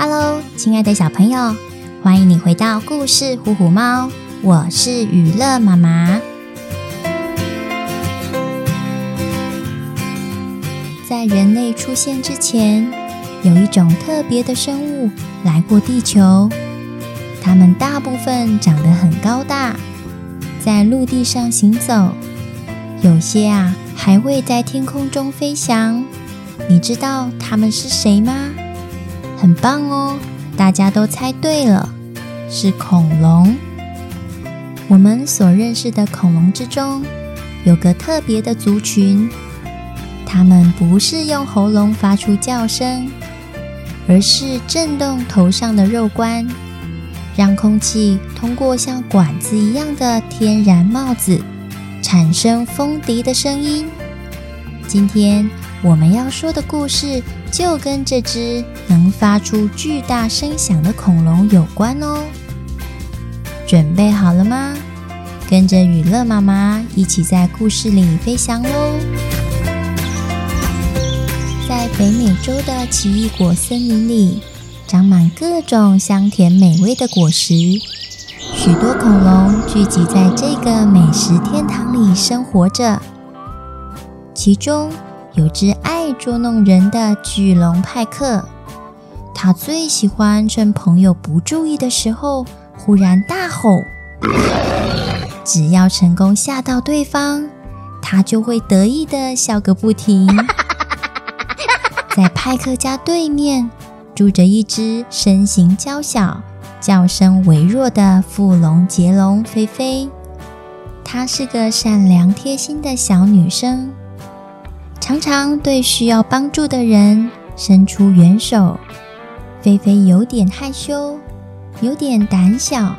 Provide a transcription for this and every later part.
Hello，亲爱的小朋友，欢迎你回到故事《虎虎猫》，我是予乐妈妈。在人类出现之前，有一种特别的生物来过地球，它们大部分长得很高大，在陆地上行走，有些啊还会在天空中飞翔。你知道它们是谁吗？很棒哦，大家都猜对了，是恐龙。我们所认识的恐龙之中，有个特别的族群，它们不是用喉咙发出叫声，而是震动头上的肉冠，让空气通过像管子一样的天然帽子，产生风笛的声音。今天我们要说的故事，就跟这只能发出巨大声响的恐龙有关哦。准备好了吗？跟着雨乐妈妈一起在故事里飞翔喽！在北美洲的奇异果森林里，长满各种香甜美味的果实，许多恐龙聚集在这个美食天堂里生活着，其中，有只爱捉弄人的巨龙派克，他最喜欢趁朋友不注意的时候忽然大吼。只要成功吓到对方，他就会得意的笑个不停。在派克家对面住着一只身形娇小、叫声微弱的腹龙杰龙菲菲，她是个善良贴心的小女生。常常对需要帮助的人伸出援手。菲菲有点害羞，有点胆小，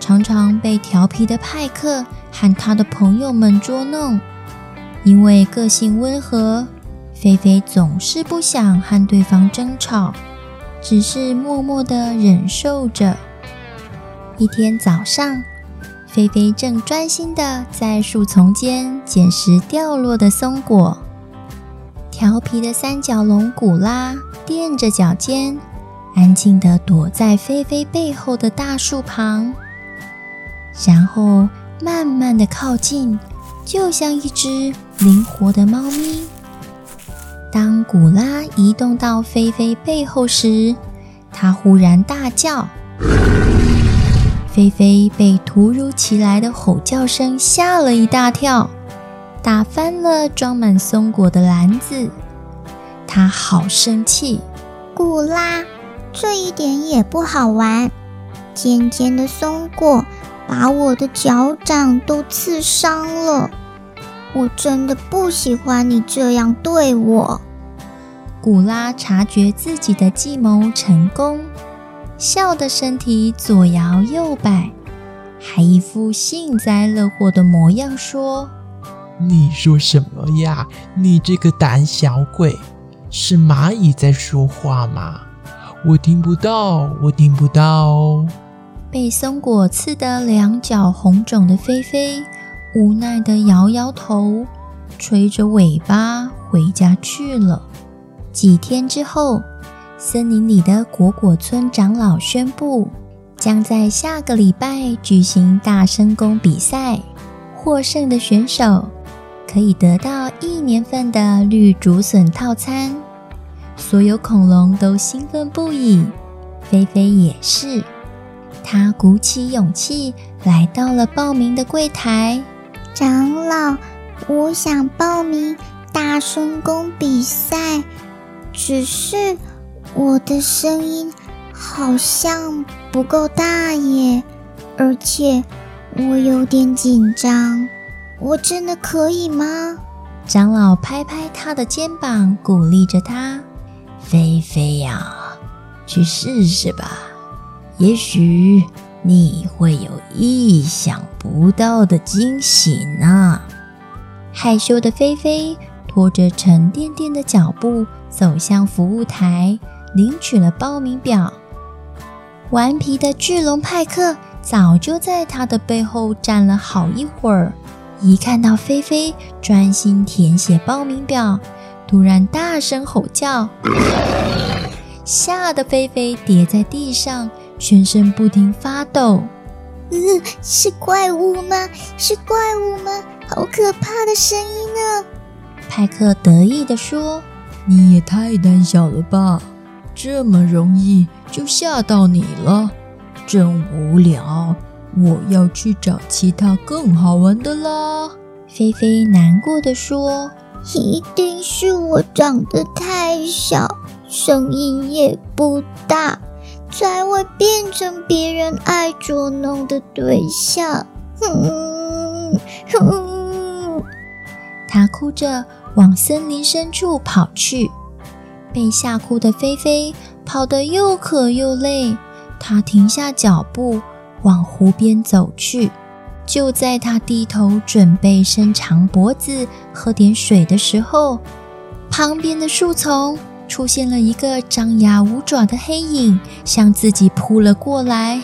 常常被调皮的派克和他的朋友们捉弄。因为个性温和，菲菲总是不想和对方争吵，只是默默地忍受着。一天早上，菲菲正专心地在树丛间捡拾掉落的松果。调皮的三角龙古拉垫着脚尖，安静地躲在菲菲背后的大树旁，然后慢慢地靠近，就像一只灵活的猫咪。当古拉移动到菲菲背后时，它忽然大叫，菲菲被突如其来的吼叫声吓了一大跳。打翻了装满松果的篮子，他好生气。古拉，这一点也不好玩。尖尖的松果把我的脚掌都刺伤了，我真的不喜欢你这样对我。古拉察觉自己的计谋成功，笑得身体左摇右摆，还一副幸灾乐祸的模样说。你说什么呀？你这个胆小鬼！是蚂蚁在说话吗？我听不到，我听不到。被松果刺得两脚红肿的菲菲无奈地摇摇头，垂着尾巴回家去了。几天之后，森林里的果果村长老宣布，将在下个礼拜举行大声公比赛，获胜的选手。可以得到一年份的绿竹笋套餐，所有恐龙都兴奋不已，菲菲也是。她鼓起勇气来到了报名的柜台。长老，我想报名大声公比赛，只是我的声音好像不够大耶，而且我有点紧张。我真的可以吗？长老拍拍他的肩膀，鼓励着他：“菲菲呀，去试试吧，也许你会有意想不到的惊喜呢。”害羞的菲菲拖着沉甸甸的脚步走向服务台，领取了报名表。顽皮的巨龙派克早就在他的背后站了好一会儿。一看到菲菲专心填写报名表，突然大声吼叫：“吓得菲菲跌在地上，全身不停发抖。嗯，是怪物吗？是怪物吗？好可怕的声音啊！派克得意地说：“你也太胆小了吧，这么容易就吓到你了，真无聊。我要去找其他更好玩的啦。”菲菲难过地说：“一定是我长得太小，声音也不大。”才会变成别人爱捉弄的对象。哼哼，他哭着往森林深处跑去，被吓哭的菲菲跑得又渴又累。他停下脚步，往湖边走去。就在他低头准备伸长脖子喝点水的时候，旁边的树丛。出现了一个张牙舞爪的黑影，向自己扑了过来。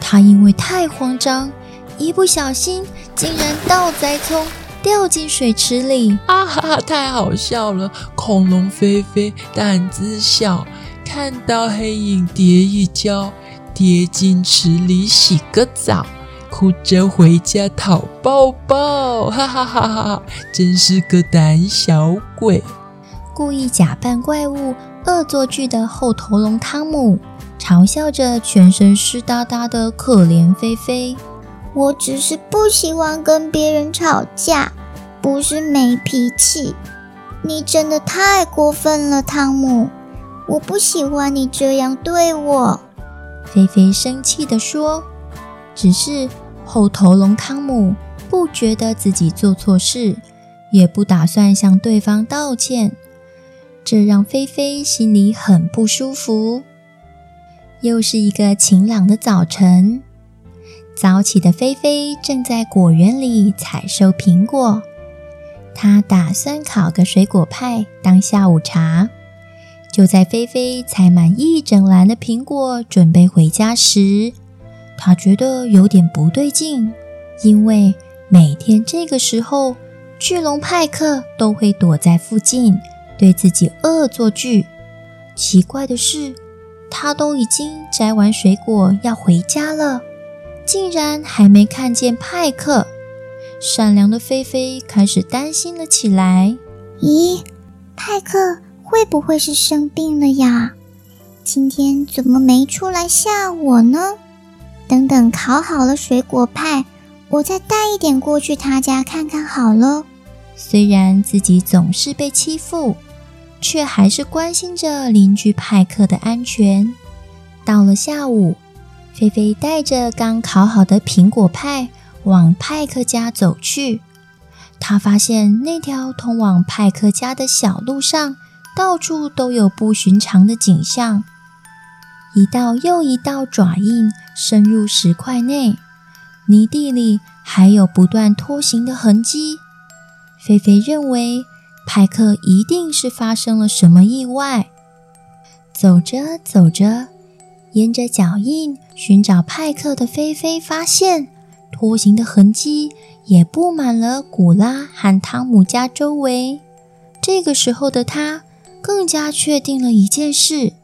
他因为太慌张，一不小心竟然倒栽葱，掉进水池里。啊哈哈，太好笑了！恐龙菲菲胆子小，看到黑影跌一跤，跌进池里洗个澡，哭着回家讨抱抱。哈哈哈哈，真是个胆小鬼。故意假扮怪物、恶作剧的后头龙汤姆嘲笑着全身湿哒哒的可怜菲菲。我只是不喜欢跟别人吵架，不是没脾气。你真的太过分了，汤姆！我不喜欢你这样对我。菲菲生气地说：“只是后头龙汤姆不觉得自己做错事，也不打算向对方道歉。”这让菲菲心里很不舒服。又是一个晴朗的早晨，早起的菲菲正在果园里采收苹果。她打算烤个水果派当下午茶。就在菲菲采满一整篮的苹果，准备回家时，她觉得有点不对劲，因为每天这个时候，巨龙派克都会躲在附近。对自己恶作剧。奇怪的是，他都已经摘完水果要回家了，竟然还没看见派克。善良的菲菲开始担心了起来。咦，派克会不会是生病了呀？今天怎么没出来吓我呢？等等烤好了水果派，我再带一点过去他家看看好了。虽然自己总是被欺负。却还是关心着邻居派克的安全。到了下午，菲菲带着刚烤好的苹果派往派克家走去。她发现那条通往派克家的小路上，到处都有不寻常的景象：一道又一道爪印深入石块内，泥地里还有不断拖行的痕迹。菲菲认为。派克一定是发生了什么意外。走着走着，沿着脚印寻找派克的菲菲发现，拖行的痕迹也布满了古拉和汤姆家周围。这个时候的他更加确定了一件事：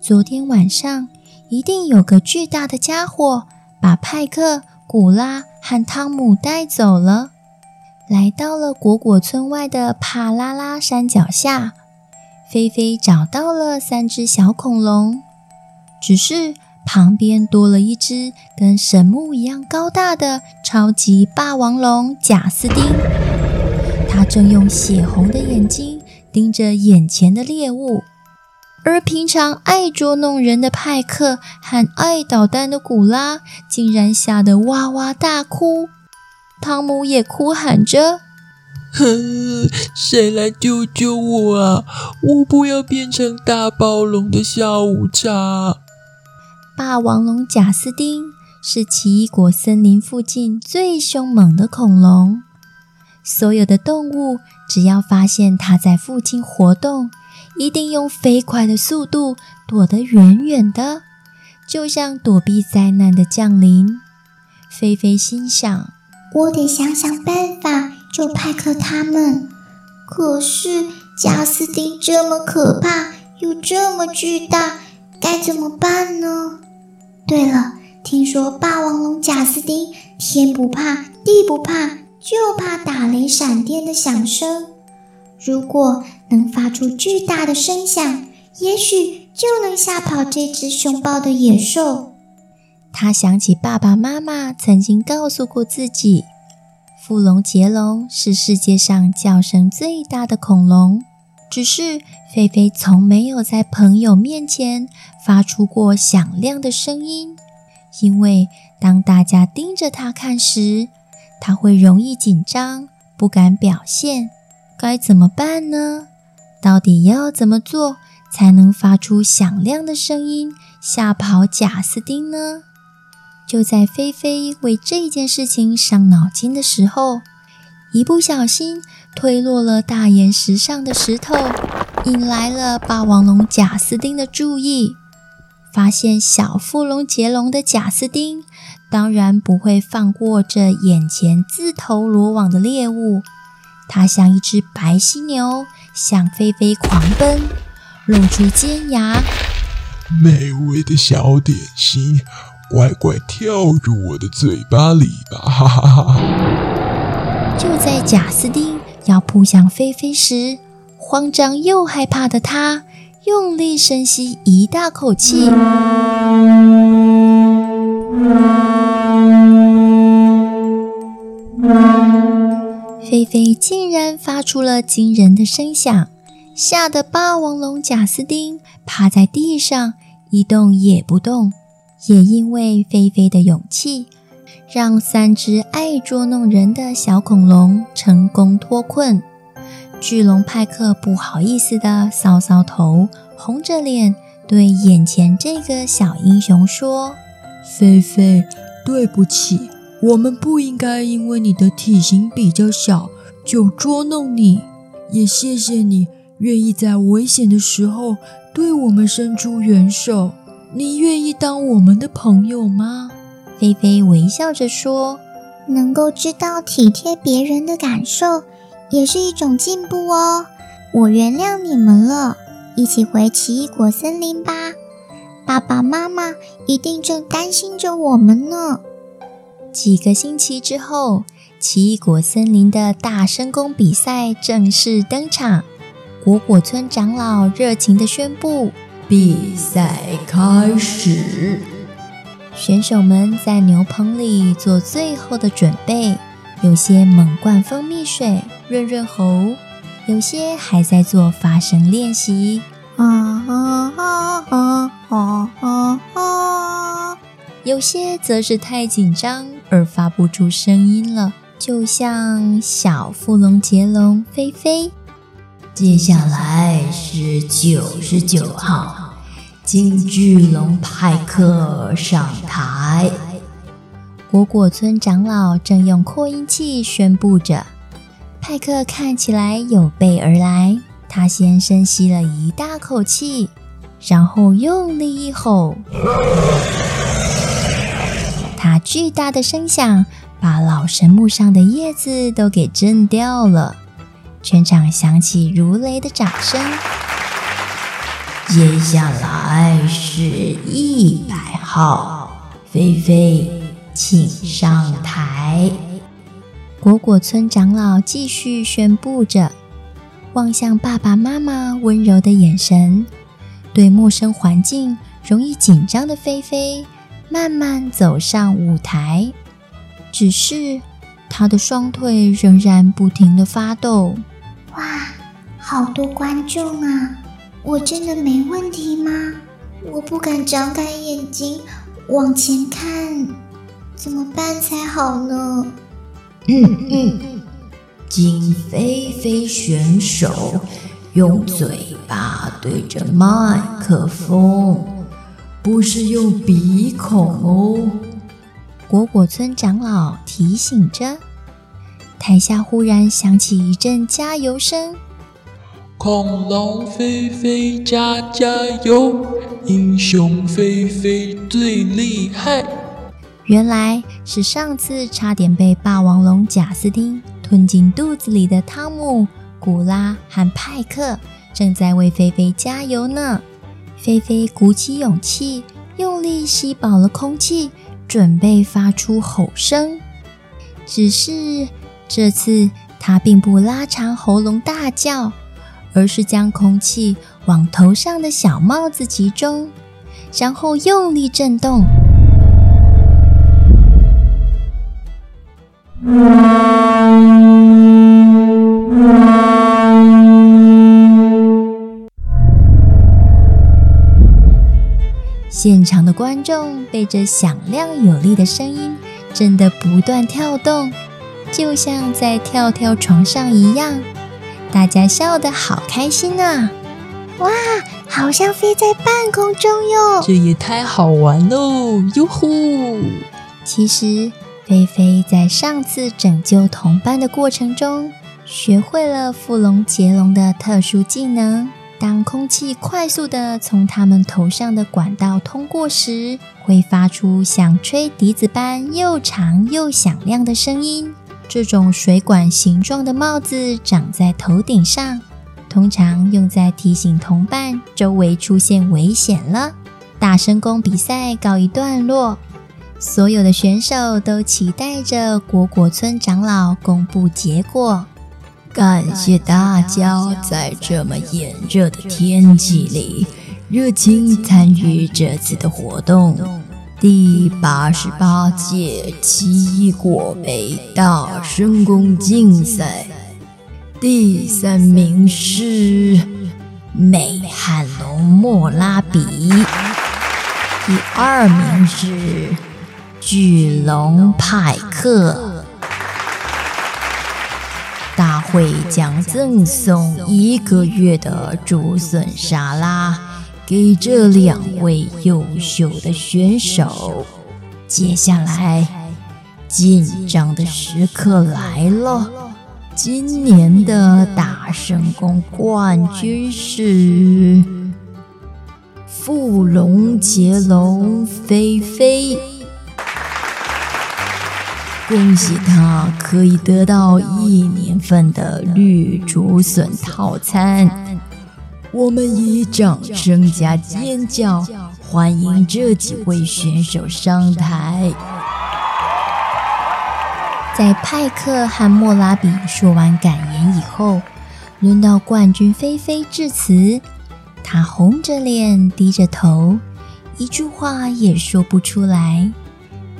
昨天晚上一定有个巨大的家伙把派克、古拉和汤姆带走了。来到了果果村外的帕拉拉山脚下，菲菲找到了三只小恐龙，只是旁边多了一只跟神木一样高大的超级霸王龙贾斯汀。他正用血红的眼睛盯着眼前的猎物，而平常爱捉弄人的派克和爱捣蛋的古拉，竟然吓得哇哇大哭。汤姆也哭喊着：“哼，谁来救救我啊！我不要变成大暴龙的下午茶。”霸王龙贾斯汀是奇异果森林附近最凶猛的恐龙。所有的动物只要发现它在附近活动，一定用飞快的速度躲得远远的，就像躲避灾难的降临。菲菲心想。我得想想办法救派克他们。可是贾斯汀这么可怕，又这么巨大，该怎么办呢？对了，听说霸王龙贾斯丁天不怕地不怕，就怕打雷闪电的响声。如果能发出巨大的声响，也许就能吓跑这只凶暴的野兽。他想起爸爸妈妈曾经告诉过自己，富龙杰龙是世界上叫声最大的恐龙。只是菲菲从没有在朋友面前发出过响亮的声音，因为当大家盯着他看时，他会容易紧张，不敢表现。该怎么办呢？到底要怎么做才能发出响亮的声音，吓跑贾斯丁呢？就在菲菲为这件事情伤脑筋的时候，一不小心推落了大岩石上的石头，引来了霸王龙贾斯丁的注意。发现小富龙杰龙的贾斯丁，当然不会放过这眼前自投罗网的猎物。它像一只白犀牛，向菲菲狂奔，露出尖牙。美味的小点心，乖乖跳入我的嘴巴里吧！哈哈哈哈。就在贾斯丁要扑向菲菲时，慌张又害怕的他用力深吸一大口气，然发出了惊人的声响，吓得霸王龙贾斯丁趴在地上一动也不动。也因为菲菲的勇气，让三只爱捉弄人的小恐龙成功脱困。巨龙派克不好意思地搔搔头，红着脸对眼前这个小英雄说：“菲菲，对不起，我们不应该因为你的体型比较小就捉弄你。也谢谢你愿意在危险的时候对我们伸出援手。你愿意当我们的朋友吗？”菲菲微笑着说：“能够知道体贴别人的感受，也是一种进步哦。我原谅你们了，一起回奇异果森林吧。爸爸妈妈一定正担心着我们呢。”几个星期之后，奇异果森林的大声功比赛正式登场。果果村长老热情地宣布：“比赛开始。”选手们在牛棚里做最后的准备，有些猛灌蜂蜜水润润喉，有些还在做发声练习。啊啊啊啊啊啊啊！有些则是太紧张而发不出声音了，就像小富龙杰龙菲菲。接下来是九十九号。金巨龙派克上台。果果村长老正用扩音器宣布着：“派克看起来有备而来。”他先深吸了一大口气，然后用力一吼。他巨大的声响把老神木上的叶子都给震掉了，全场响起如雷的掌声。接下来是一百号，菲菲，请上台。果果村长老继续宣布着，望向爸爸妈妈温柔的眼神，对陌生环境容易紧张的菲菲慢慢走上舞台。只是他的双腿仍然不停地发抖。哇，好多观众啊！我真的没问题吗？我不敢张开眼睛往前看，怎么办才好呢？嗯嗯，金菲菲选手用嘴巴对着麦克风，不是用鼻孔哦。果果村长老提醒着，台下忽然响起一阵加油声。恐龙菲菲加加油，英雄菲菲最厉害。原来是上次差点被霸王龙贾斯汀吞进肚子里的汤姆、古拉和派克，正在为菲菲加油呢。菲菲鼓起勇气，用力吸饱了空气，准备发出吼声。只是这次，它并不拉长喉咙大叫，而是将空气往头上的小帽子集中，然后用力震动。现场的观众被这响亮有力的声音震得不断跳动，就像在跳跳床上一样。大家笑得好开心啊！哇，好像飞在半空中哟！这也太好玩喽！哟呼！其实，菲菲在上次拯救同伴的过程中，学会了富龙杰龙的特殊技能。当空气快速地从他们头上的管道通过时，会发出像吹笛子般又长又响亮的声音。这种水管形状的帽子长在头顶上，通常用在提醒同伴周围出现危险了。大声公比赛告一段落，所有的选手都期待着果果村长老公布结果。感谢大家在这么炎热的天气里热情参与这次的活动。第八十八届奇异果杯大声公竞赛，第三名是美汉龙莫拉比，第二名是巨龙派克。会将赠送一个月的竹笋沙拉给这两位优秀的选手。接下来，紧张的时刻来了，今年的大声公冠军是富龙杰龙菲菲。恭喜他可以得到一年份的绿竹笋套餐。我们以掌声加尖叫欢迎这几位选手上台。在派克和莫拉比说完感言以后，轮到冠军菲菲致辞。她红着脸，低着头，一句话也说不出来。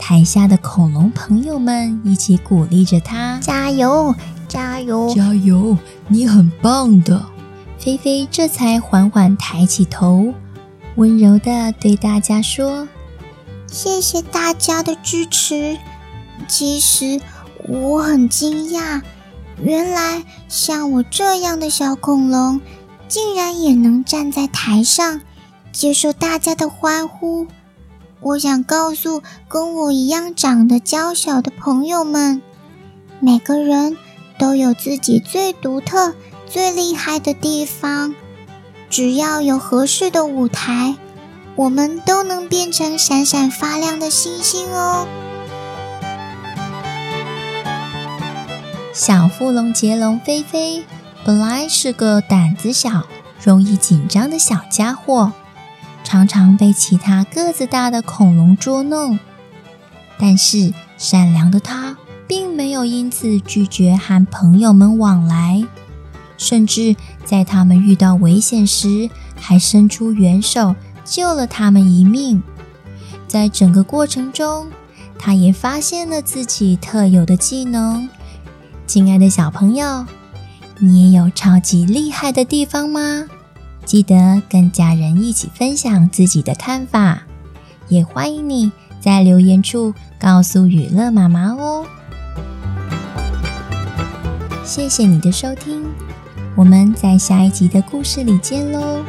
台下的恐龙朋友们一起鼓励着他：“加油，加油，加油！你很棒的。”菲菲这才缓缓抬起头，温柔的对大家说：“谢谢大家的支持。其实我很惊讶，原来像我这样的小恐龙，竟然也能站在台上，接受大家的欢呼。”我想告诉跟我一样长得娇小的朋友们，每个人都有自己最独特、最厉害的地方。只要有合适的舞台，我们都能变成闪闪发亮的星星哦。小富龙杰龙菲菲本来是个胆子小、容易紧张的小家伙。常常被其他个子大的恐龙捉弄，但是善良的他并没有因此拒绝和朋友们往来，甚至在他们遇到危险时，还伸出援手救了他们一命。在整个过程中，他也发现了自己特有的技能。亲爱的小朋友，你也有超级厉害的地方吗？记得跟家人一起分享自己的看法，也欢迎你在留言处告诉雨乐妈妈哦。谢谢你的收听，我们在下一集的故事里见喽。